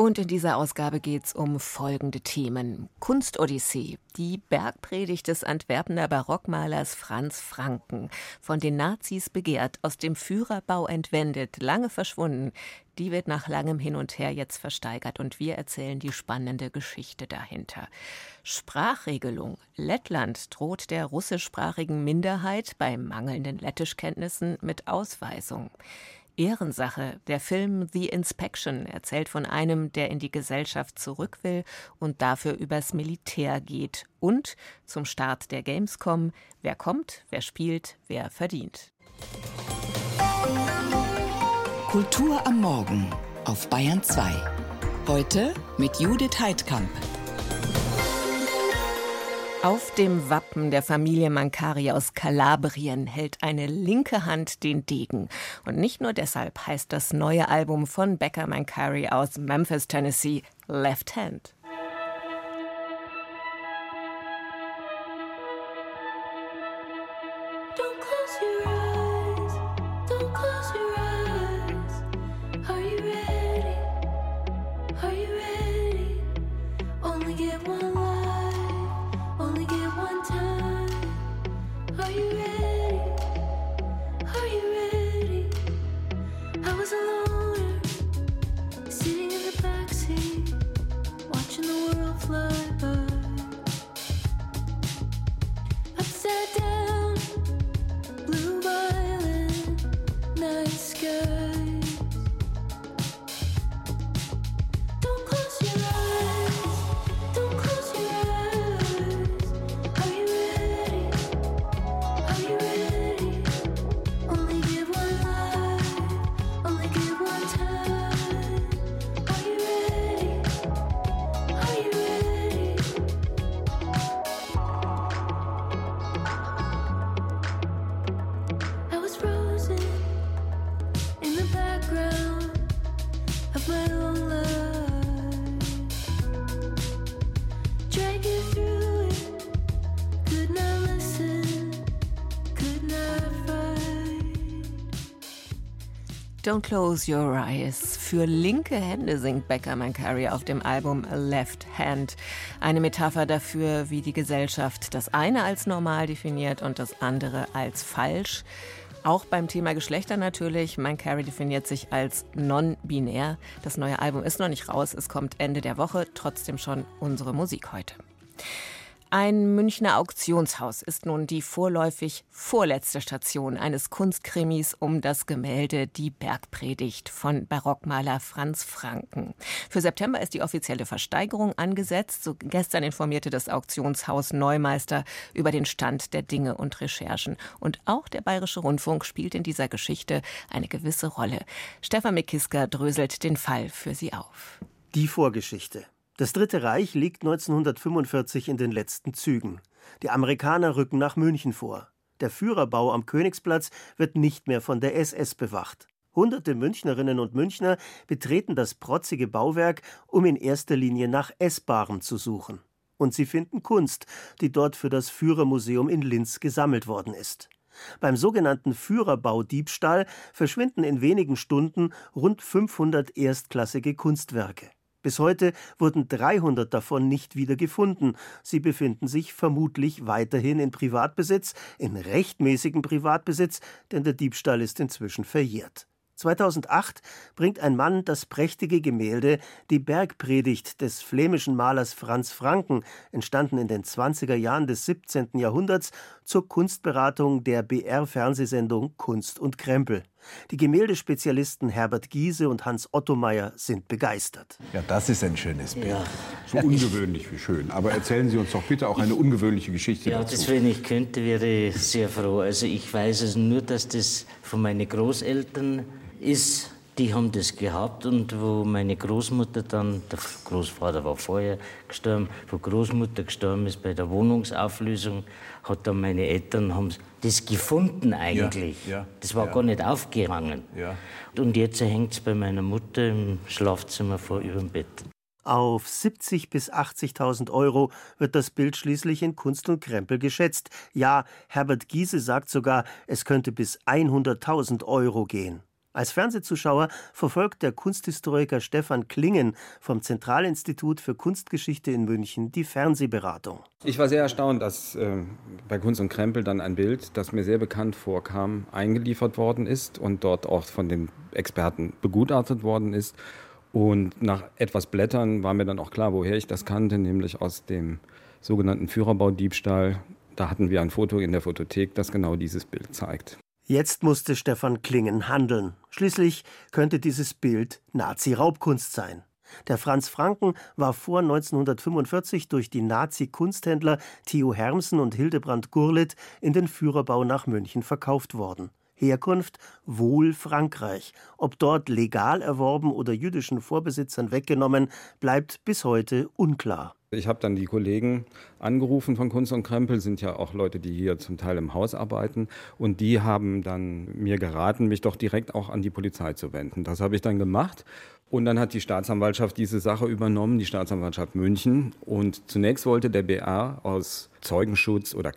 Und in dieser Ausgabe geht es um folgende Themen. Kunstodyssee, die Bergpredigt des Antwerpener Barockmalers Franz Franken, von den Nazis begehrt, aus dem Führerbau entwendet, lange verschwunden, die wird nach langem Hin und Her jetzt versteigert und wir erzählen die spannende Geschichte dahinter. Sprachregelung. Lettland droht der russischsprachigen Minderheit bei mangelnden Lettischkenntnissen mit Ausweisung. Ehrensache. Der Film The Inspection erzählt von einem, der in die Gesellschaft zurück will und dafür übers Militär geht. Und zum Start der Gamescom, wer kommt, wer spielt, wer verdient. Kultur am Morgen auf Bayern 2. Heute mit Judith Heidkamp. Auf dem Wappen der Familie Mancari aus Kalabrien hält eine linke Hand den Degen. Und nicht nur deshalb heißt das neue Album von Becca Mancari aus Memphis, Tennessee Left Hand. Don't Close Your Eyes. Für linke Hände singt Becca Mancari auf dem Album Left Hand. Eine Metapher dafür, wie die Gesellschaft das eine als normal definiert und das andere als falsch. Auch beim Thema Geschlechter natürlich. Mancari definiert sich als non-binär. Das neue Album ist noch nicht raus. Es kommt Ende der Woche. Trotzdem schon unsere Musik heute. Ein Münchner Auktionshaus ist nun die vorläufig vorletzte Station eines Kunstkrimis um das Gemälde Die Bergpredigt von Barockmaler Franz Franken. Für September ist die offizielle Versteigerung angesetzt. So gestern informierte das Auktionshaus Neumeister über den Stand der Dinge und Recherchen. Und auch der Bayerische Rundfunk spielt in dieser Geschichte eine gewisse Rolle. Stefan Mikiska dröselt den Fall für Sie auf. Die Vorgeschichte. Das Dritte Reich liegt 1945 in den letzten Zügen. Die Amerikaner rücken nach München vor. Der Führerbau am Königsplatz wird nicht mehr von der SS bewacht. Hunderte Münchnerinnen und Münchner betreten das protzige Bauwerk, um in erster Linie nach Essbarem zu suchen. Und sie finden Kunst, die dort für das Führermuseum in Linz gesammelt worden ist. Beim sogenannten Führerbaudiebstahl verschwinden in wenigen Stunden rund 500 erstklassige Kunstwerke. Bis heute wurden 300 davon nicht wieder gefunden. Sie befinden sich vermutlich weiterhin in Privatbesitz, in rechtmäßigem Privatbesitz, denn der Diebstahl ist inzwischen verjährt. 2008 bringt ein Mann das prächtige Gemälde Die Bergpredigt des flämischen Malers Franz Franken, entstanden in den 20er Jahren des 17. Jahrhunderts, zur Kunstberatung der BR-Fernsehsendung Kunst und Krempel. Die Gemäldespezialisten Herbert Giese und Hans Ottomeier sind begeistert. Ja, das ist ein schönes Bild. Ja. So ungewöhnlich wie schön. Aber erzählen Sie uns doch bitte auch eine ungewöhnliche Geschichte ja, dazu. Ja, das, wenn ich könnte, wäre ich sehr froh. Also ich weiß es nur, dass das von meinen Großeltern ist, die haben das gehabt und wo meine Großmutter dann, der Großvater war vorher gestorben, wo Großmutter gestorben ist bei der Wohnungsauflösung, hat dann meine Eltern haben das gefunden eigentlich. Ja, ja, das war ja. gar nicht aufgehangen. Und jetzt hängt es bei meiner Mutter im Schlafzimmer vor über dem Bett. Auf 70.000 bis 80.000 Euro wird das Bild schließlich in Kunst und Krempel geschätzt. Ja, Herbert Giese sagt sogar, es könnte bis 100.000 Euro gehen. Als Fernsehzuschauer verfolgt der Kunsthistoriker Stefan Klingen vom Zentralinstitut für Kunstgeschichte in München die Fernsehberatung. Ich war sehr erstaunt, dass äh, bei Kunst und Krempel dann ein Bild, das mir sehr bekannt vorkam, eingeliefert worden ist und dort auch von den Experten begutachtet worden ist. Und nach etwas Blättern war mir dann auch klar, woher ich das kannte, nämlich aus dem sogenannten Führerbaudiebstahl. Da hatten wir ein Foto in der Fotothek, das genau dieses Bild zeigt. Jetzt musste Stefan Klingen handeln. Schließlich könnte dieses Bild Nazi-Raubkunst sein. Der Franz Franken war vor 1945 durch die Nazi-Kunsthändler Theo Hermsen und Hildebrand Gurlitt in den Führerbau nach München verkauft worden. Herkunft wohl Frankreich. Ob dort legal erworben oder jüdischen Vorbesitzern weggenommen, bleibt bis heute unklar. Ich habe dann die Kollegen angerufen von Kunst und Krempel, sind ja auch Leute, die hier zum Teil im Haus arbeiten. Und die haben dann mir geraten, mich doch direkt auch an die Polizei zu wenden. Das habe ich dann gemacht. Und dann hat die Staatsanwaltschaft diese Sache übernommen, die Staatsanwaltschaft München. Und zunächst wollte der BR aus Zeugenschutz oder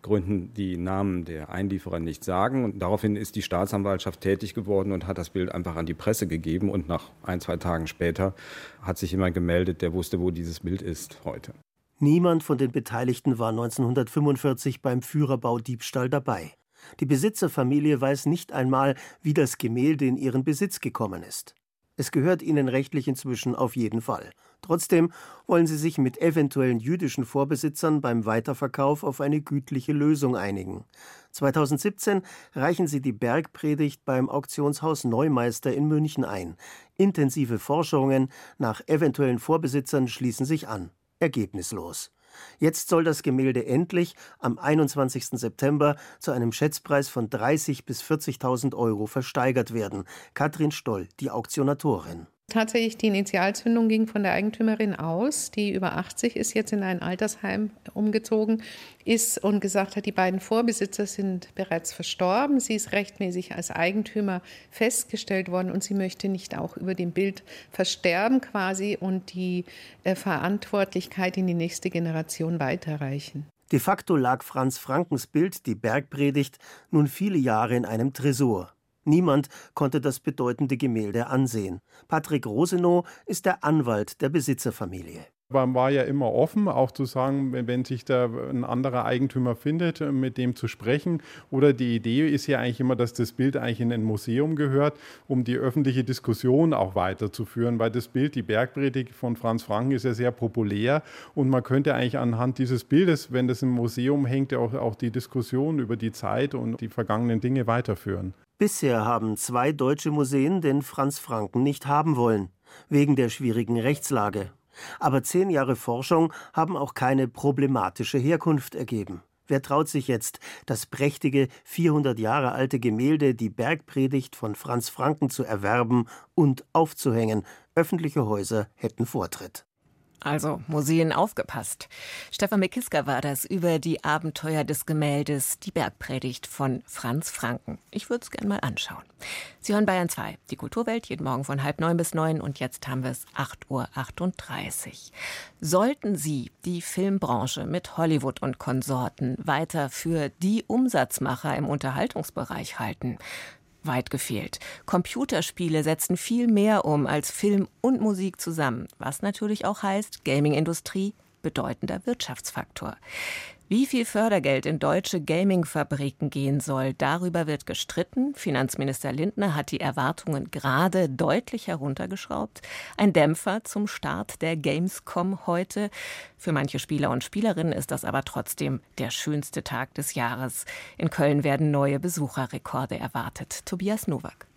Quellenschutzgründen die Namen der Einlieferer nicht sagen. Und daraufhin ist die Staatsanwaltschaft tätig geworden und hat das Bild einfach an die Presse gegeben. Und nach ein, zwei Tagen später hat sich jemand gemeldet, der wusste, wo dieses Bild ist heute. Niemand von den Beteiligten war 1945 beim Führerbaudiebstahl dabei. Die Besitzerfamilie weiß nicht einmal, wie das Gemälde in ihren Besitz gekommen ist. Es gehört ihnen rechtlich inzwischen auf jeden Fall. Trotzdem wollen sie sich mit eventuellen jüdischen Vorbesitzern beim Weiterverkauf auf eine gütliche Lösung einigen. 2017 reichen sie die Bergpredigt beim Auktionshaus Neumeister in München ein. Intensive Forschungen nach eventuellen Vorbesitzern schließen sich an. Ergebnislos. Jetzt soll das Gemälde endlich am 21. September zu einem Schätzpreis von 30.000 bis 40.000 Euro versteigert werden. Katrin Stoll, die Auktionatorin. Tatsächlich, die Initialzündung ging von der Eigentümerin aus, die über 80 ist, jetzt in ein Altersheim umgezogen ist und gesagt hat, die beiden Vorbesitzer sind bereits verstorben. Sie ist rechtmäßig als Eigentümer festgestellt worden und sie möchte nicht auch über dem Bild versterben quasi und die äh, Verantwortlichkeit in die nächste Generation weiterreichen. De facto lag Franz Frankens Bild, die Bergpredigt, nun viele Jahre in einem Tresor. Niemand konnte das bedeutende Gemälde ansehen. Patrick Rosenow ist der Anwalt der Besitzerfamilie. Man war ja immer offen, auch zu sagen, wenn sich da ein anderer Eigentümer findet, mit dem zu sprechen. Oder die Idee ist ja eigentlich immer, dass das Bild eigentlich in ein Museum gehört, um die öffentliche Diskussion auch weiterzuführen. Weil das Bild, die Bergpredigt von Franz Franken, ist ja sehr populär. Und man könnte eigentlich anhand dieses Bildes, wenn das im Museum hängt, auch, auch die Diskussion über die Zeit und die vergangenen Dinge weiterführen. Bisher haben zwei deutsche Museen den Franz Franken nicht haben wollen, wegen der schwierigen Rechtslage. Aber zehn Jahre Forschung haben auch keine problematische Herkunft ergeben. Wer traut sich jetzt, das prächtige, 400 Jahre alte Gemälde Die Bergpredigt von Franz Franken zu erwerben und aufzuhängen? Öffentliche Häuser hätten Vortritt. Also Museen aufgepasst. Stefan Mekiska war das über die Abenteuer des Gemäldes Die Bergpredigt von Franz Franken. Ich würde es gerne mal anschauen. Sie hören Bayern 2, die Kulturwelt, jeden Morgen von halb neun bis neun und jetzt haben wir es 8.38 Uhr. Sollten Sie die Filmbranche mit Hollywood und Konsorten weiter für die Umsatzmacher im Unterhaltungsbereich halten, weit gefehlt. Computerspiele setzen viel mehr um als Film und Musik zusammen, was natürlich auch heißt, Gaming-Industrie bedeutender Wirtschaftsfaktor. Wie viel Fördergeld in deutsche Gaming-Fabriken gehen soll, darüber wird gestritten. Finanzminister Lindner hat die Erwartungen gerade deutlich heruntergeschraubt. Ein Dämpfer zum Start der Gamescom heute. Für manche Spieler und Spielerinnen ist das aber trotzdem der schönste Tag des Jahres. In Köln werden neue Besucherrekorde erwartet. Tobias Nowak.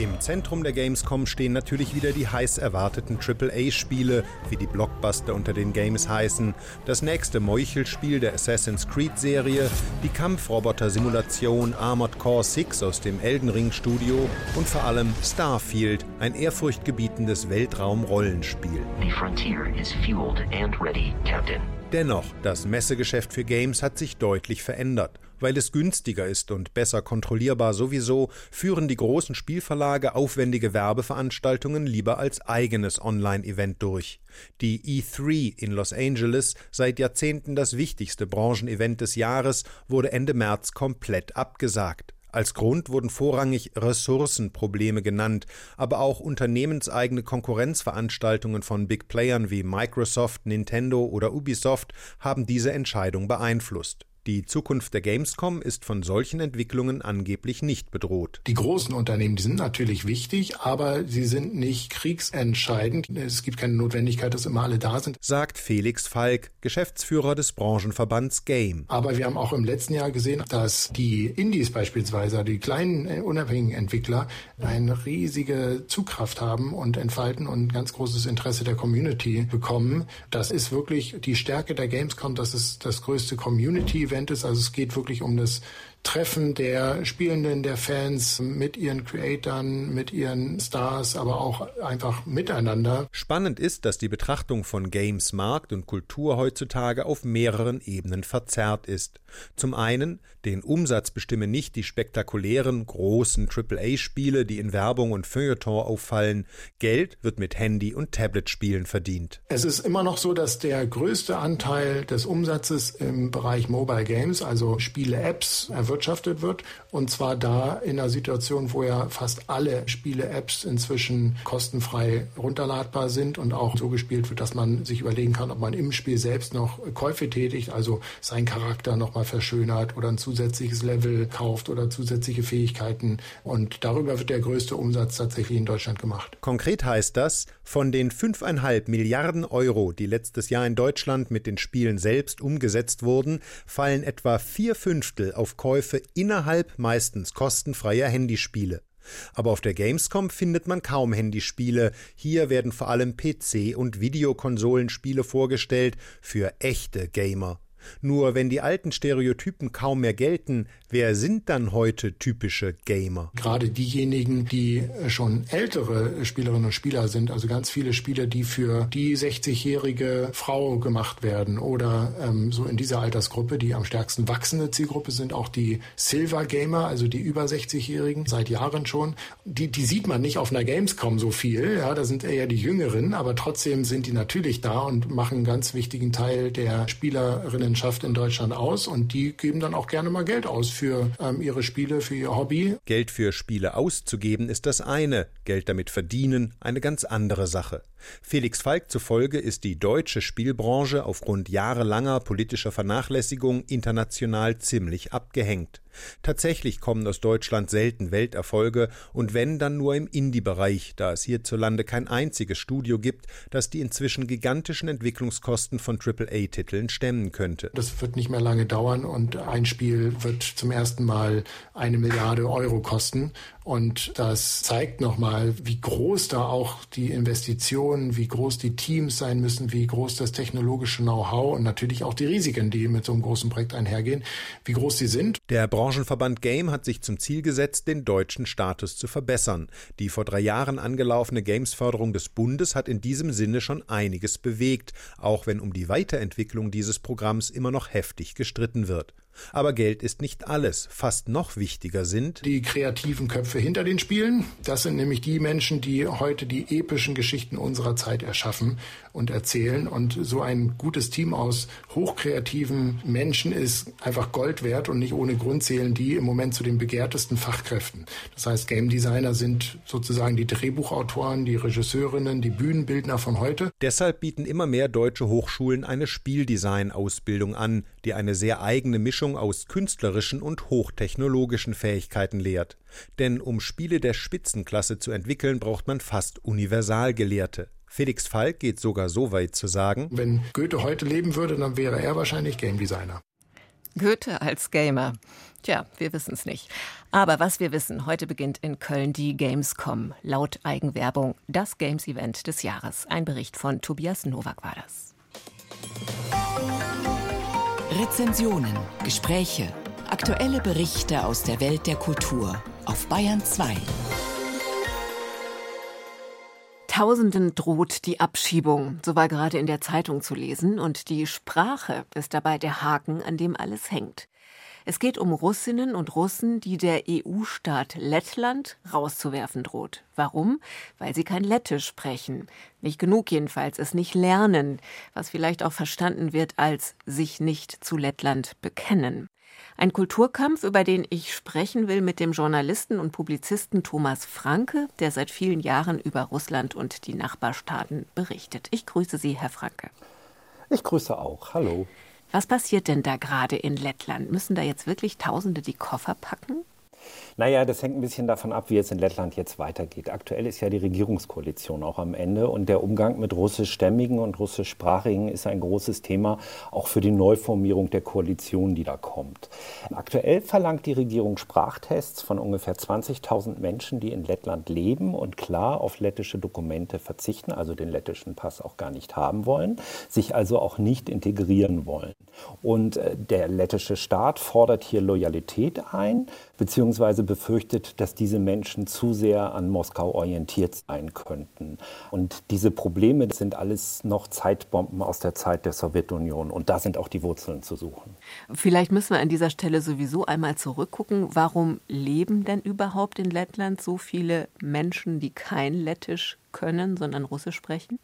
Im Zentrum der Gamescom stehen natürlich wieder die heiß erwarteten AAA-Spiele, wie die Blockbuster unter den Games heißen, das nächste Meuchelspiel der Assassin's Creed-Serie, die Kampfroboter-Simulation Armored Core 6 aus dem Elden Ring-Studio und vor allem Starfield, ein ehrfurchtgebietendes Weltraum-Rollenspiel. The frontier is fueled and ready, Captain. Dennoch, das Messegeschäft für Games hat sich deutlich verändert. Weil es günstiger ist und besser kontrollierbar sowieso, führen die großen Spielverlage aufwendige Werbeveranstaltungen lieber als eigenes Online-Event durch. Die E3 in Los Angeles, seit Jahrzehnten das wichtigste Branchenevent des Jahres, wurde Ende März komplett abgesagt. Als Grund wurden vorrangig Ressourcenprobleme genannt, aber auch unternehmenseigene Konkurrenzveranstaltungen von Big Playern wie Microsoft, Nintendo oder Ubisoft haben diese Entscheidung beeinflusst. Die Zukunft der Gamescom ist von solchen Entwicklungen angeblich nicht bedroht. Die großen Unternehmen, die sind natürlich wichtig, aber sie sind nicht kriegsentscheidend. Es gibt keine Notwendigkeit, dass immer alle da sind. Sagt Felix Falk, Geschäftsführer des Branchenverbands Game. Aber wir haben auch im letzten Jahr gesehen, dass die Indies beispielsweise, die kleinen äh, unabhängigen Entwickler, eine riesige Zugkraft haben und entfalten und ganz großes Interesse der Community bekommen. Das ist wirklich die Stärke der Gamescom. Das ist das größte Community Event ist. Also es geht wirklich um das Treffen der Spielenden, der Fans mit ihren Creatoren, mit ihren Stars, aber auch einfach miteinander. Spannend ist, dass die Betrachtung von Games, Markt und Kultur heutzutage auf mehreren Ebenen verzerrt ist. Zum einen, den Umsatz bestimmen nicht die spektakulären, großen AAA-Spiele, die in Werbung und Feuilleton auffallen. Geld wird mit Handy- und Tablet-Spielen verdient. Es ist immer noch so, dass der größte Anteil des Umsatzes im Bereich Mobile Games, also Spiele-Apps, erwirtschaftet wird. Und zwar da in einer Situation, wo ja fast alle Spiele-Apps inzwischen kostenfrei runterladbar sind und auch so gespielt wird, dass man sich überlegen kann, ob man im Spiel selbst noch Käufe tätigt, also seinen Charakter nochmal verschönert oder ein zusätzliches Level kauft oder zusätzliche Fähigkeiten. Und darüber wird der größte Umsatz tatsächlich in Deutschland gemacht. Konkret heißt das, von den 5,5 Milliarden Euro, die letztes Jahr in Deutschland mit den Spielen selbst umgesetzt wurden, fallen etwa vier Fünftel auf Käufe Käufe innerhalb meistens kostenfreier Handyspiele. Aber auf der Gamescom findet man kaum Handyspiele. Hier werden vor allem PC- und Videokonsolenspiele vorgestellt für echte Gamer. Nur wenn die alten Stereotypen kaum mehr gelten, wer sind dann heute typische Gamer? Gerade diejenigen, die schon ältere Spielerinnen und Spieler sind, also ganz viele Spiele, die für die 60-jährige Frau gemacht werden oder ähm, so in dieser Altersgruppe, die am stärksten wachsende Zielgruppe sind auch die Silver Gamer, also die über 60-Jährigen, seit Jahren schon. Die, die sieht man nicht auf einer Gamescom so viel, ja, da sind eher die Jüngeren, aber trotzdem sind die natürlich da und machen einen ganz wichtigen Teil der Spielerinnen Spielerinnenschaft in Deutschland aus und die geben dann auch gerne mal Geld aus für ähm, ihre Spiele, für ihr Hobby. Geld für Spiele auszugeben ist das eine, Geld damit verdienen eine ganz andere Sache. Felix Falk zufolge ist die deutsche Spielbranche aufgrund jahrelanger politischer Vernachlässigung international ziemlich abgehängt. Tatsächlich kommen aus Deutschland selten Welterfolge und wenn dann nur im Indie-Bereich, da es hierzulande kein einziges Studio gibt, das die inzwischen gigantischen Entwicklungskosten von AAA-Titeln stemmen könnte. Das wird nicht mehr lange dauern und ein Spiel wird zum ersten Mal eine Milliarde Euro kosten und das zeigt nochmal, wie groß da auch die Investitionen, wie groß die Teams sein müssen, wie groß das technologische Know-how und natürlich auch die Risiken, die mit so einem großen Projekt einhergehen, wie groß sie sind. Der Branchenverband Game hat sich zum Ziel gesetzt, den deutschen Status zu verbessern. Die vor drei Jahren angelaufene Gamesförderung des Bundes hat in diesem Sinne schon einiges bewegt, auch wenn um die Weiterentwicklung dieses Programms immer noch heftig gestritten wird. Aber Geld ist nicht alles. Fast noch wichtiger sind die kreativen Köpfe hinter den Spielen. Das sind nämlich die Menschen, die heute die epischen Geschichten unserer Zeit erschaffen und erzählen. Und so ein gutes Team aus hochkreativen Menschen ist einfach Gold wert und nicht ohne Grund zählen die im Moment zu den begehrtesten Fachkräften. Das heißt, Game Designer sind sozusagen die Drehbuchautoren, die Regisseurinnen, die Bühnenbildner von heute. Deshalb bieten immer mehr deutsche Hochschulen eine Spieldesign-Ausbildung an, die eine sehr eigene Mischung aus künstlerischen und hochtechnologischen Fähigkeiten lehrt. Denn um Spiele der Spitzenklasse zu entwickeln, braucht man fast Universalgelehrte. Felix Falk geht sogar so weit zu sagen, wenn Goethe heute leben würde, dann wäre er wahrscheinlich Game Designer. Goethe als Gamer. Tja, wir wissen es nicht. Aber was wir wissen, heute beginnt in Köln die Gamescom. Laut Eigenwerbung das Games-Event des Jahres. Ein Bericht von Tobias Nowak war das. Rezensionen, Gespräche, aktuelle Berichte aus der Welt der Kultur auf Bayern 2. Tausenden droht die Abschiebung, so war gerade in der Zeitung zu lesen, und die Sprache ist dabei der Haken, an dem alles hängt. Es geht um Russinnen und Russen, die der EU-Staat Lettland rauszuwerfen droht. Warum? Weil sie kein Lettisch sprechen. Nicht genug jedenfalls, es nicht lernen, was vielleicht auch verstanden wird als sich nicht zu Lettland bekennen. Ein Kulturkampf, über den ich sprechen will mit dem Journalisten und Publizisten Thomas Franke, der seit vielen Jahren über Russland und die Nachbarstaaten berichtet. Ich grüße Sie, Herr Franke. Ich grüße auch. Hallo. Was passiert denn da gerade in Lettland? Müssen da jetzt wirklich Tausende die Koffer packen? Naja, das hängt ein bisschen davon ab, wie es in Lettland jetzt weitergeht. Aktuell ist ja die Regierungskoalition auch am Ende und der Umgang mit russischstämmigen und russischsprachigen ist ein großes Thema, auch für die Neuformierung der Koalition, die da kommt. Aktuell verlangt die Regierung Sprachtests von ungefähr 20.000 Menschen, die in Lettland leben und klar auf lettische Dokumente verzichten, also den lettischen Pass auch gar nicht haben wollen, sich also auch nicht integrieren wollen. Und äh, der lettische Staat fordert hier Loyalität ein, beziehungsweise befürchtet, dass diese Menschen zu sehr an Moskau orientiert sein könnten. Und diese Probleme sind alles noch Zeitbomben aus der Zeit der Sowjetunion. Und da sind auch die Wurzeln zu suchen. Vielleicht müssen wir an dieser Stelle sowieso einmal zurückgucken. Warum leben denn überhaupt in Lettland so viele Menschen, die kein Lettisch können, sondern Russisch sprechen?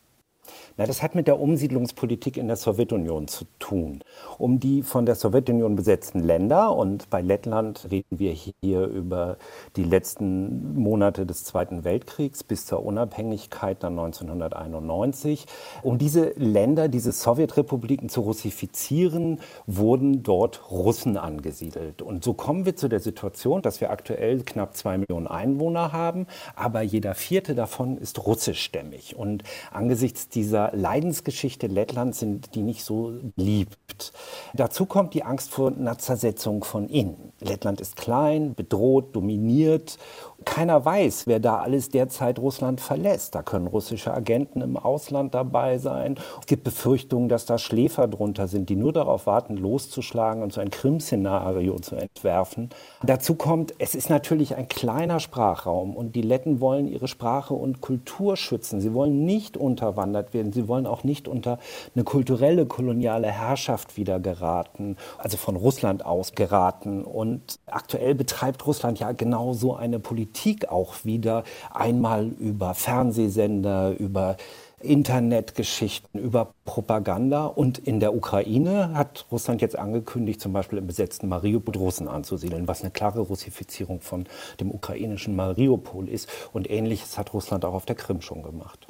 Na, das hat mit der Umsiedlungspolitik in der Sowjetunion zu tun. Um die von der Sowjetunion besetzten Länder, und bei Lettland reden wir hier über die letzten Monate des Zweiten Weltkriegs bis zur Unabhängigkeit dann 1991, um diese Länder, diese Sowjetrepubliken zu russifizieren, wurden dort Russen angesiedelt. Und so kommen wir zu der Situation, dass wir aktuell knapp zwei Millionen Einwohner haben, aber jeder vierte davon ist russischstämmig. Und angesichts dieser Leidensgeschichte Lettlands sind die nicht so beliebt. Dazu kommt die Angst vor einer Zersetzung von innen. Lettland ist klein, bedroht, dominiert keiner weiß, wer da alles derzeit Russland verlässt. Da können russische Agenten im Ausland dabei sein. Es gibt Befürchtungen, dass da Schläfer drunter sind, die nur darauf warten, loszuschlagen und so ein Krim-Szenario zu entwerfen. Dazu kommt, es ist natürlich ein kleiner Sprachraum und die Letten wollen ihre Sprache und Kultur schützen. Sie wollen nicht unterwandert werden. Sie wollen auch nicht unter eine kulturelle koloniale Herrschaft wieder geraten, also von Russland aus geraten. Und aktuell betreibt Russland ja genau so eine Politik Politik auch wieder einmal über Fernsehsender, über Internetgeschichten, über Propaganda. Und in der Ukraine hat Russland jetzt angekündigt, zum Beispiel im besetzten Mariupol Russen anzusiedeln, was eine klare Russifizierung von dem ukrainischen Mariupol ist. Und ähnliches hat Russland auch auf der Krim schon gemacht.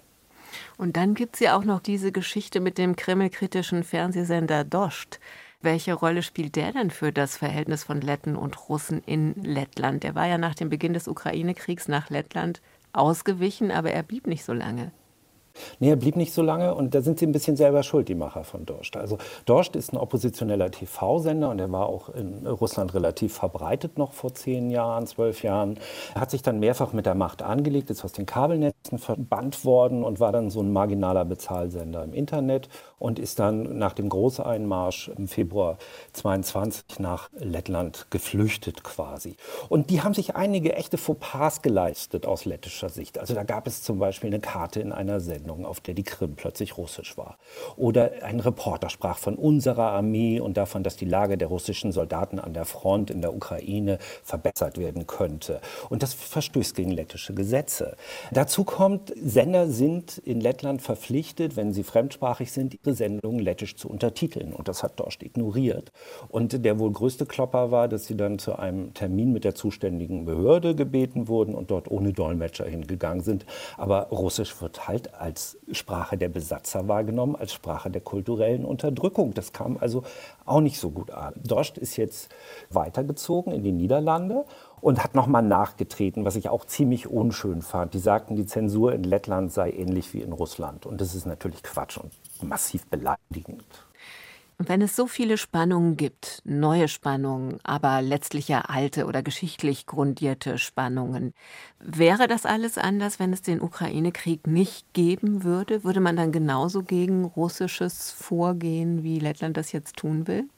Und dann gibt es ja auch noch diese Geschichte mit dem kremlkritischen Fernsehsender Dost. Welche Rolle spielt der denn für das Verhältnis von Letten und Russen in Lettland? Der war ja nach dem Beginn des Ukraine-Kriegs nach Lettland ausgewichen, aber er blieb nicht so lange. Nee, er blieb nicht so lange und da sind sie ein bisschen selber schuld, die Macher von Dorscht. Also Dorscht ist ein oppositioneller TV-Sender und er war auch in Russland relativ verbreitet noch vor zehn Jahren, zwölf Jahren. Er hat sich dann mehrfach mit der Macht angelegt, ist aus den Kabelnetzen verbannt worden und war dann so ein marginaler Bezahlsender im Internet und ist dann nach dem Großeinmarsch im Februar 22 nach Lettland geflüchtet quasi. Und die haben sich einige echte Fauxpas geleistet aus lettischer Sicht. Also da gab es zum Beispiel eine Karte in einer Sendung Sendung, auf der die Krim plötzlich russisch war. Oder ein Reporter sprach von unserer Armee und davon, dass die Lage der russischen Soldaten an der Front in der Ukraine verbessert werden könnte. Und das verstößt gegen lettische Gesetze. Dazu kommt, Sender sind in Lettland verpflichtet, wenn sie fremdsprachig sind, ihre Sendungen lettisch zu untertiteln. Und das hat Dorst ignoriert. Und der wohl größte Klopper war, dass sie dann zu einem Termin mit der zuständigen Behörde gebeten wurden und dort ohne Dolmetscher hingegangen sind. Aber Russisch wird halt als als Sprache der Besatzer wahrgenommen, als Sprache der kulturellen Unterdrückung. Das kam also auch nicht so gut an. Dorst ist jetzt weitergezogen in die Niederlande und hat nochmal nachgetreten, was ich auch ziemlich unschön fand. Die sagten, die Zensur in Lettland sei ähnlich wie in Russland. Und das ist natürlich Quatsch und massiv beleidigend. Und wenn es so viele Spannungen gibt, neue Spannungen, aber letztlich ja alte oder geschichtlich grundierte Spannungen, wäre das alles anders, wenn es den Ukraine-Krieg nicht geben würde? Würde man dann genauso gegen russisches vorgehen, wie Lettland das jetzt tun will?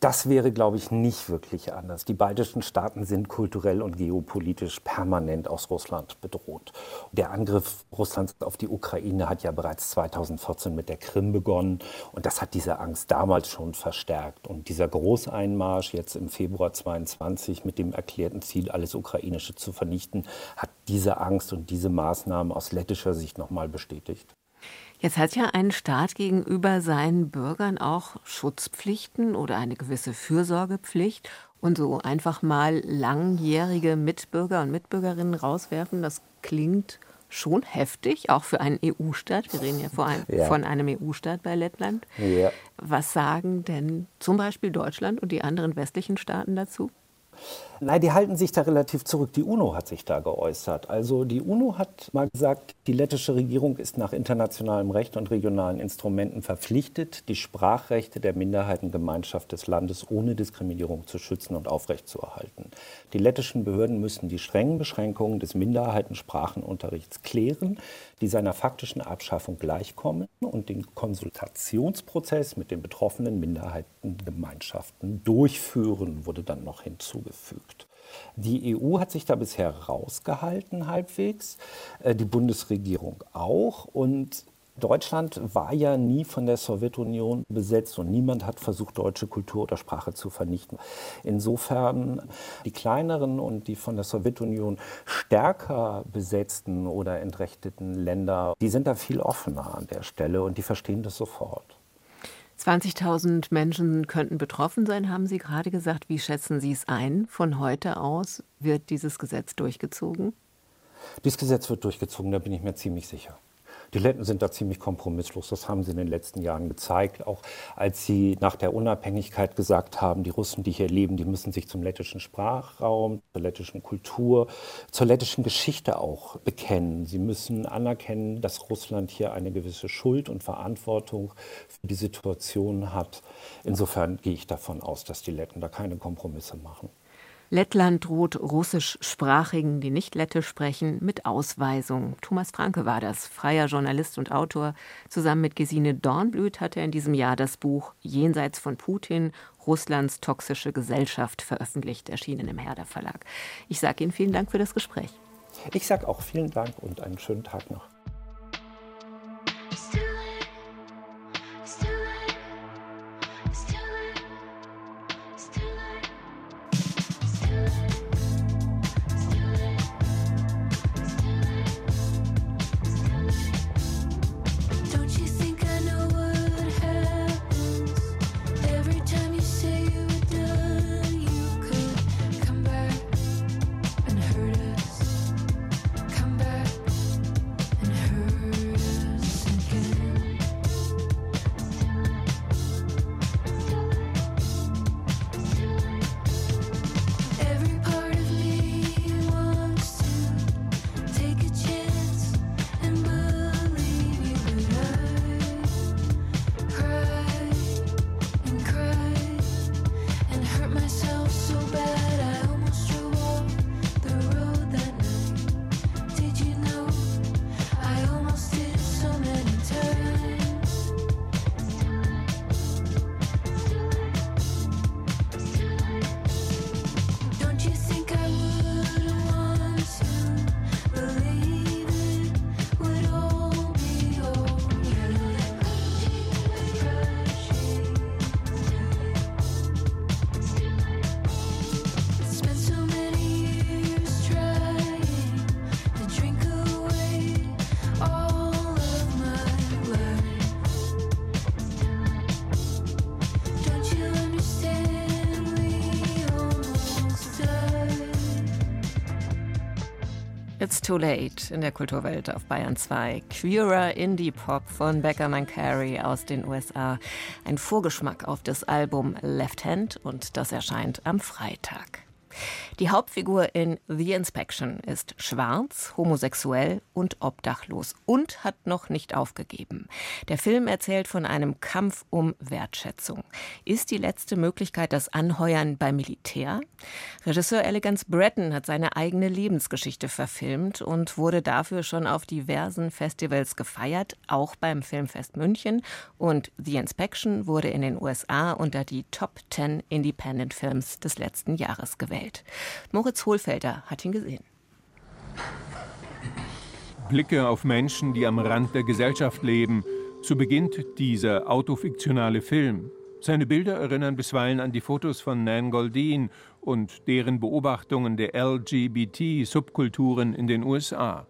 Das wäre, glaube ich, nicht wirklich anders. Die baltischen Staaten sind kulturell und geopolitisch permanent aus Russland bedroht. Der Angriff Russlands auf die Ukraine hat ja bereits 2014 mit der Krim begonnen und das hat diese Angst damals schon verstärkt. Und dieser Großeinmarsch jetzt im Februar 22 mit dem erklärten Ziel, alles Ukrainische zu vernichten, hat diese Angst und diese Maßnahmen aus lettischer Sicht nochmal bestätigt. Jetzt hat ja ein Staat gegenüber seinen Bürgern auch Schutzpflichten oder eine gewisse Fürsorgepflicht. Und so einfach mal langjährige Mitbürger und Mitbürgerinnen rauswerfen, das klingt schon heftig, auch für einen EU-Staat. Wir reden ja vor allem ja. von einem EU-Staat bei Lettland. Ja. Was sagen denn zum Beispiel Deutschland und die anderen westlichen Staaten dazu? Nein, die halten sich da relativ zurück. Die UNO hat sich da geäußert. Also die UNO hat mal gesagt, die lettische Regierung ist nach internationalem Recht und regionalen Instrumenten verpflichtet, die Sprachrechte der Minderheitengemeinschaft des Landes ohne Diskriminierung zu schützen und aufrechtzuerhalten. Die lettischen Behörden müssen die strengen Beschränkungen des Minderheitensprachenunterrichts klären, die seiner faktischen Abschaffung gleichkommen und den Konsultationsprozess mit den betroffenen Minderheitengemeinschaften durchführen, wurde dann noch hinzugefügt. Die EU hat sich da bisher rausgehalten halbwegs, äh, die Bundesregierung auch. Und Deutschland war ja nie von der Sowjetunion besetzt und niemand hat versucht, deutsche Kultur oder Sprache zu vernichten. Insofern die kleineren und die von der Sowjetunion stärker besetzten oder entrechteten Länder, die sind da viel offener an der Stelle und die verstehen das sofort. 20.000 Menschen könnten betroffen sein, haben Sie gerade gesagt. Wie schätzen Sie es ein? Von heute aus wird dieses Gesetz durchgezogen? Dieses Gesetz wird durchgezogen, da bin ich mir ziemlich sicher. Die Letten sind da ziemlich kompromisslos. Das haben sie in den letzten Jahren gezeigt. Auch als sie nach der Unabhängigkeit gesagt haben, die Russen, die hier leben, die müssen sich zum lettischen Sprachraum, zur lettischen Kultur, zur lettischen Geschichte auch bekennen. Sie müssen anerkennen, dass Russland hier eine gewisse Schuld und Verantwortung für die Situation hat. Insofern gehe ich davon aus, dass die Letten da keine Kompromisse machen. Lettland droht russischsprachigen, die nicht lettisch sprechen, mit Ausweisung. Thomas Franke war das, freier Journalist und Autor. Zusammen mit Gesine Dornblüt hat er in diesem Jahr das Buch Jenseits von Putin, Russlands toxische Gesellschaft veröffentlicht, erschienen im Herder Verlag. Ich sage Ihnen vielen Dank für das Gespräch. Ich sage auch vielen Dank und einen schönen Tag noch. Too Late in der Kulturwelt auf Bayern 2. Queerer Indie Pop von Becca Mancari aus den USA. Ein Vorgeschmack auf das Album Left Hand und das erscheint am Freitag. Die Hauptfigur in The Inspection ist schwarz, homosexuell und obdachlos und hat noch nicht aufgegeben. Der Film erzählt von einem Kampf um Wertschätzung. Ist die letzte Möglichkeit das Anheuern beim Militär? Regisseur Elegance Breton hat seine eigene Lebensgeschichte verfilmt und wurde dafür schon auf diversen Festivals gefeiert, auch beim Filmfest München. Und The Inspection wurde in den USA unter die Top 10 Independent Films des letzten Jahres gewählt. Moritz Hohlfelder hat ihn gesehen. Blicke auf Menschen, die am Rand der Gesellschaft leben. So beginnt dieser autofiktionale Film. Seine Bilder erinnern bisweilen an die Fotos von Nan Goldin und deren Beobachtungen der LGBT-Subkulturen in den USA.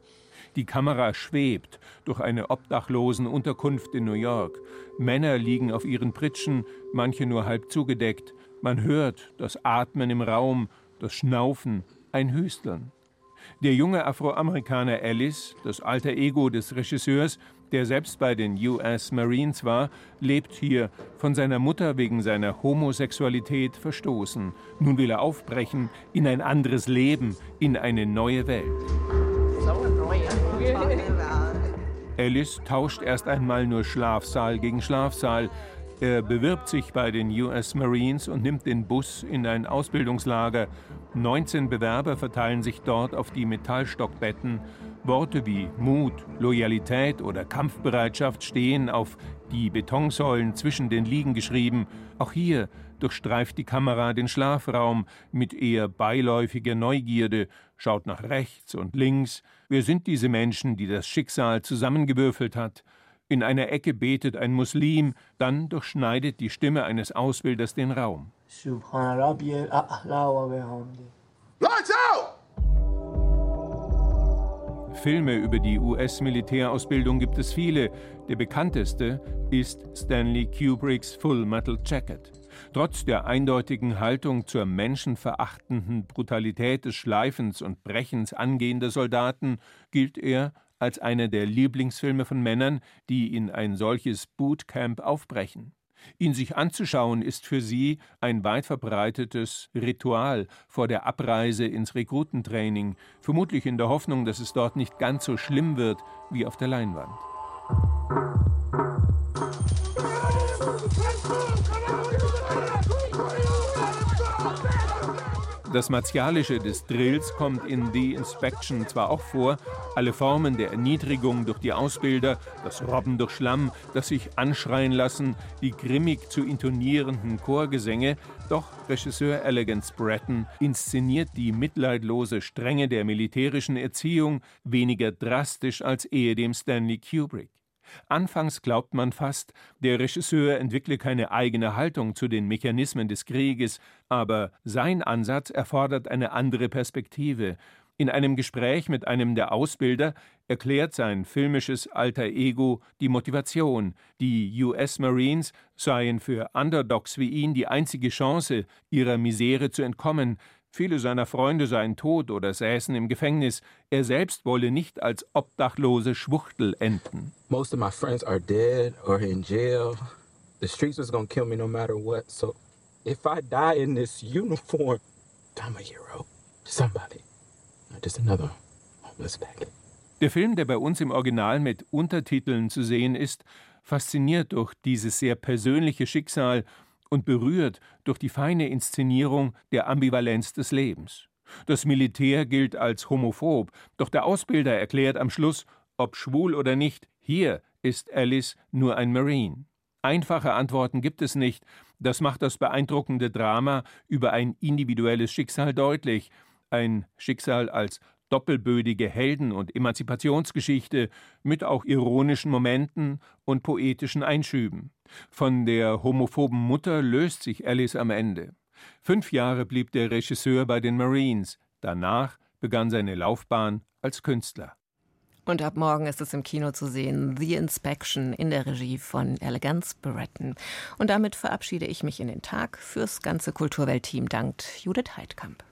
Die Kamera schwebt durch eine obdachlosen Unterkunft in New York. Männer liegen auf ihren Pritschen, manche nur halb zugedeckt. Man hört das Atmen im Raum, das Schnaufen, ein Hüsteln. Der junge Afroamerikaner Alice, das alter Ego des Regisseurs, der selbst bei den US Marines war, lebt hier, von seiner Mutter wegen seiner Homosexualität verstoßen. Nun will er aufbrechen in ein anderes Leben, in eine neue Welt. Alice tauscht erst einmal nur Schlafsaal gegen Schlafsaal. Er bewirbt sich bei den US Marines und nimmt den Bus in ein Ausbildungslager. 19 Bewerber verteilen sich dort auf die Metallstockbetten. Worte wie Mut, Loyalität oder Kampfbereitschaft stehen auf die Betonsäulen zwischen den Liegen geschrieben. Auch hier durchstreift die Kamera den Schlafraum mit eher beiläufiger Neugierde, schaut nach rechts und links. Wer sind diese Menschen, die das Schicksal zusammengewürfelt hat? In einer Ecke betet ein Muslim, dann durchschneidet die Stimme eines Ausbilders den Raum. Lights out! Filme über die US-Militärausbildung gibt es viele. Der bekannteste ist Stanley Kubricks Full Metal Jacket. Trotz der eindeutigen Haltung zur menschenverachtenden Brutalität des Schleifens und Brechens angehender Soldaten gilt er als einer der Lieblingsfilme von Männern, die in ein solches Bootcamp aufbrechen. Ihn sich anzuschauen ist für sie ein weit verbreitetes Ritual vor der Abreise ins Rekrutentraining, vermutlich in der Hoffnung, dass es dort nicht ganz so schlimm wird wie auf der Leinwand. Das Martialische des Drills kommt in The Inspection zwar auch vor, alle Formen der Erniedrigung durch die Ausbilder, das Robben durch Schlamm, das sich anschreien lassen, die grimmig zu intonierenden Chorgesänge, doch Regisseur Elegance Bratton inszeniert die mitleidlose Strenge der militärischen Erziehung weniger drastisch als ehedem Stanley Kubrick. Anfangs glaubt man fast, der Regisseur entwickle keine eigene Haltung zu den Mechanismen des Krieges, aber sein Ansatz erfordert eine andere Perspektive. In einem Gespräch mit einem der Ausbilder erklärt sein filmisches alter Ego die Motivation. Die US Marines seien für Underdogs wie ihn die einzige Chance, ihrer Misere zu entkommen, Viele seiner Freunde seien tot oder säßen im Gefängnis. Er selbst wolle nicht als obdachlose Schwuchtel enden. Most of my friends are dead or in jail. The streets was gonna kill me no matter what. So if I die in this uniform, I'm a hero. Somebody. Not just another homeless bag. Der Film, der bei uns im Original mit Untertiteln zu sehen ist, fasziniert durch dieses sehr persönliche Schicksal und berührt durch die feine Inszenierung der Ambivalenz des Lebens. Das Militär gilt als homophob, doch der Ausbilder erklärt am Schluss, ob schwul oder nicht, hier ist Alice nur ein Marine. Einfache Antworten gibt es nicht, das macht das beeindruckende Drama über ein individuelles Schicksal deutlich, ein Schicksal als doppelbödige Helden- und Emanzipationsgeschichte mit auch ironischen Momenten und poetischen Einschüben. Von der homophoben Mutter löst sich Alice am Ende. Fünf Jahre blieb der Regisseur bei den Marines. Danach begann seine Laufbahn als Künstler. Und ab morgen ist es im Kino zu sehen, The Inspection in der Regie von Elegance Beretten. Und damit verabschiede ich mich in den Tag. Fürs ganze Kulturweltteam dankt Judith Heidkamp.